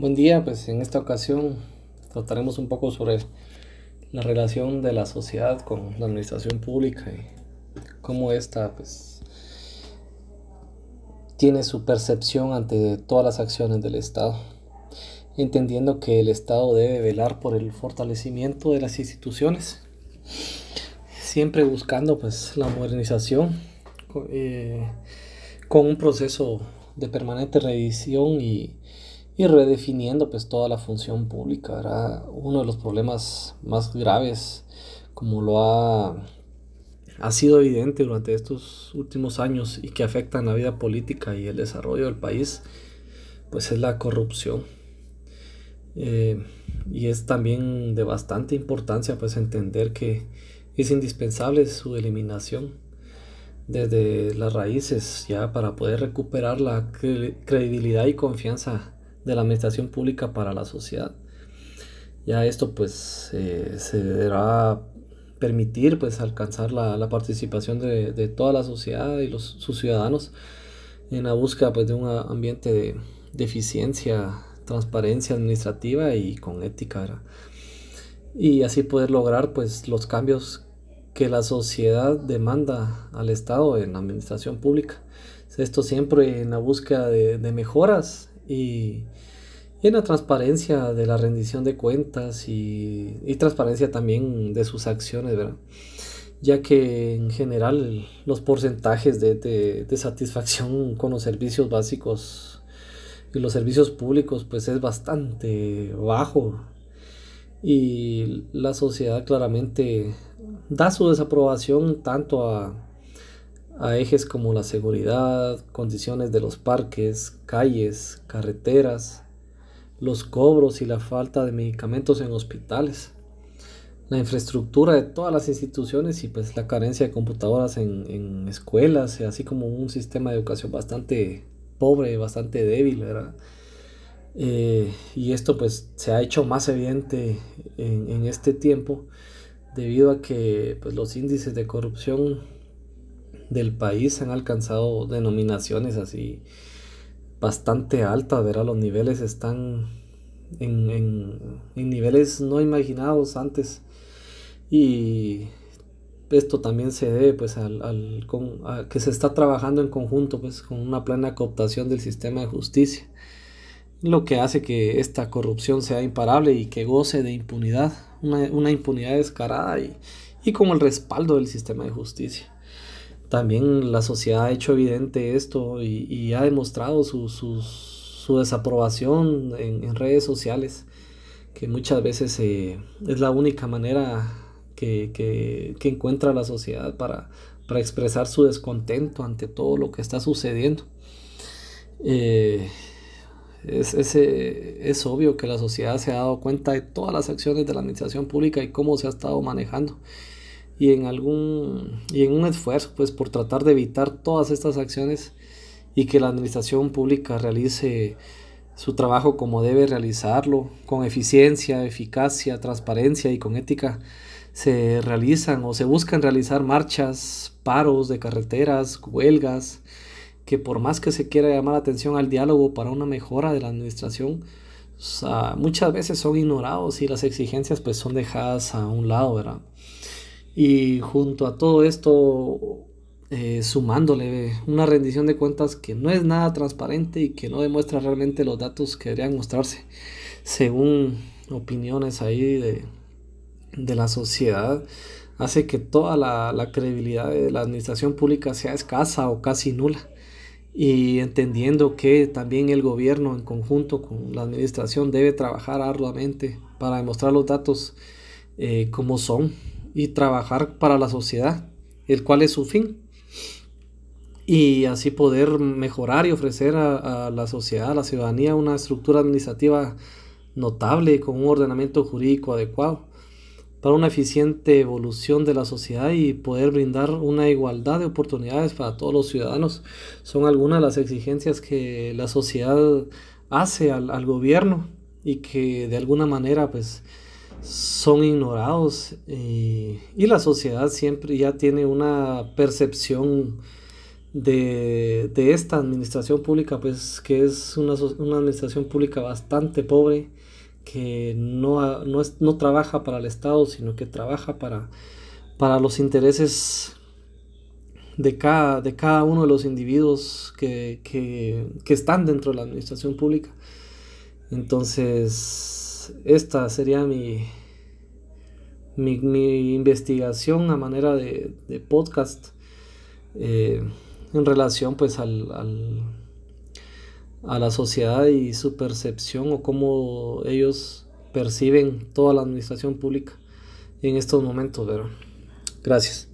Buen día, pues en esta ocasión trataremos un poco sobre la relación de la sociedad con la administración pública y cómo esta pues tiene su percepción ante todas las acciones del Estado, entendiendo que el Estado debe velar por el fortalecimiento de las instituciones, siempre buscando pues la modernización eh, con un proceso de permanente revisión y y redefiniendo pues toda la función pública. Era uno de los problemas más graves, como lo ha, ha sido evidente durante estos últimos años y que afectan la vida política y el desarrollo del país, pues es la corrupción. Eh, y es también de bastante importancia pues entender que es indispensable su eliminación desde las raíces ya para poder recuperar la credibilidad y confianza de la administración pública para la sociedad. Ya esto pues eh, se deberá permitir pues alcanzar la, participación de, toda la sociedad y los, sus ciudadanos en la búsqueda pues de un ambiente de, eficiencia, transparencia administrativa y con ética. Y así poder lograr pues los cambios que la sociedad demanda al Estado en la administración pública. Esto siempre en la búsqueda de, de mejoras y, en la transparencia de la rendición de cuentas y, transparencia también de sus acciones, ¿verdad? ya que en general los porcentajes de, satisfacción con los servicios básicos y los servicios públicos pues es bastante bajo y la sociedad claramente da su desaprobación tanto a, a ejes como la seguridad, condiciones de los parques, calles, carreteras, los cobros y la falta de medicamentos en hospitales, la infraestructura de todas las instituciones y pues la carencia de computadoras en, escuelas, así como un sistema de educación bastante pobre, bastante débil, ¿verdad? Eh, y esto pues se ha hecho más evidente en, en este tiempo debido a que pues, los índices de corrupción del país han alcanzado denominaciones así bastante altas, ¿verdad? Los niveles están en, niveles no imaginados antes y esto también se debe pues al, a que se está trabajando en conjunto pues con una plena cooptación del sistema de justicia lo que hace que esta corrupción sea imparable y que goce de impunidad una, impunidad descarada y, y con el respaldo del sistema de justicia también la sociedad ha hecho evidente esto y, ha demostrado su, desaprobación en, redes sociales, que muchas veces eh, es la única manera que, encuentra la sociedad para, expresar su descontento ante todo lo que está sucediendo. Eh, es, es, obvio que la sociedad se ha dado cuenta de todas las acciones de la administración pública y cómo se ha estado manejando y en algún y en un esfuerzo pues por tratar de evitar todas estas acciones y que la administración pública realice su trabajo como debe realizarlo, con eficiencia, eficacia, transparencia y con ética, se realizan o se buscan realizar marchas, paros de carreteras, huelgas, que por más que se quiera llamar la atención al diálogo para una mejora de la administración, muchas veces son ignorados y las exigencias pues son dejadas a un lado, ¿verdad? Y junto a todo esto, eh, sumándole una rendición de cuentas que no es nada transparente y que no demuestra realmente los datos que deberían mostrarse, según opiniones ahí de, la sociedad, hace que toda la, la, credibilidad de la administración pública sea escasa o casi nula. Y entendiendo que también el gobierno en conjunto con la administración debe trabajar arduamente para demostrar los datos eh, como son y trabajar para la sociedad, el cual es su fin. Y así poder mejorar y ofrecer a, la sociedad, a la ciudadanía, una estructura administrativa notable con un ordenamiento jurídico adecuado para una eficiente evolución de la sociedad y poder brindar una igualdad de oportunidades para todos los ciudadanos. Son algunas de las exigencias que la sociedad hace al, al gobierno y que de alguna manera pues son ignorados y, la sociedad siempre ya tiene una percepción de, esta administración pública, pues que es una, administración pública bastante pobre, que no, no, trabaja para el Estado, sino que trabaja para, para los intereses de cada, de cada uno de los individuos que, que están dentro de la administración pública. Entonces, esta sería mi, mi, investigación a manera de, podcast eh, en relación pues al, a la sociedad y su percepción o cómo ellos perciben toda la administración pública en estos momentos. Gracias.